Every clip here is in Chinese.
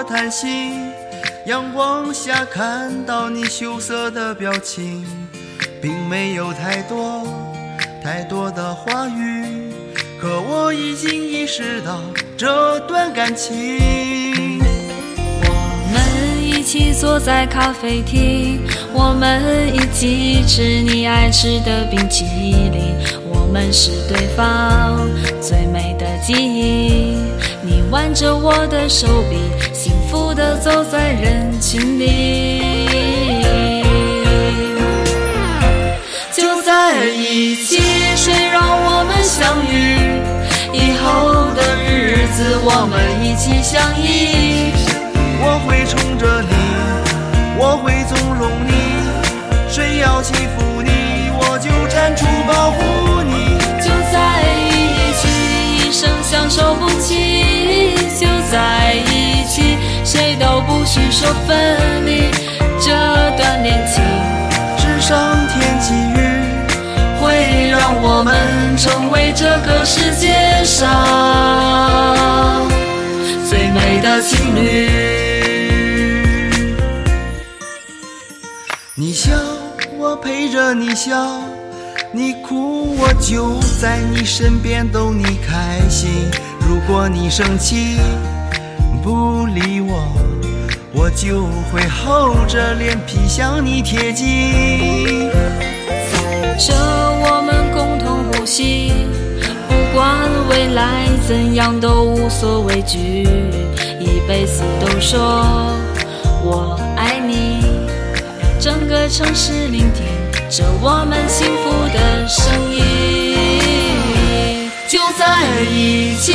我叹息。阳光下看到你羞涩的表情，并没有太多太多的话语，可我已经意识到这段感情。我们一起坐在咖啡厅，我们一起吃你爱吃的冰淇淋，我们是对方最美的记忆。你挽着我的手臂，幸福的走在人群里。就在一起，谁让我们相遇？以后的日子，我们一起相依。我会宠着你，我会纵容你，谁要欺负你，我就站出保护你。就在一起，一生相守不弃。就在一起，谁都不许说分离。这段恋情是上天给予，会让我们成为这个世界上最美的情侣。你笑，我陪着你笑；你哭，我就在你身边逗你开心。如果你生气不理我，我就会厚着脸皮向你贴近。这我们共同呼吸，不管未来怎样都无所畏惧，一辈子都说我爱你。整个城市聆听着我们幸福的声音。就在一起，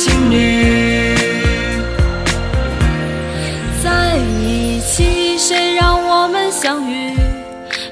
情侣。在一起，谁让我们相遇？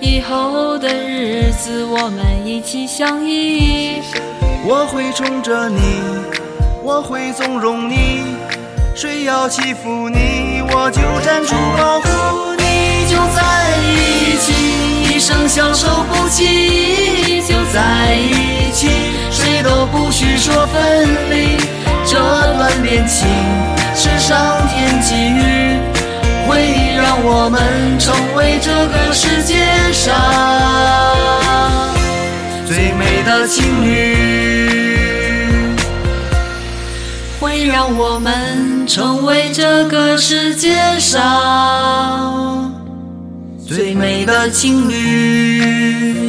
以后的日子，我们一起相依。我会宠着你，我会纵容你，谁要欺负你，我就站出保护你。就在一起，一生相守不弃。就在一起，谁都不许说分离。这恋情是上天给予，会让我们成为这个世界上最美的情侣，会让我们成为这个世界上最美的情侣。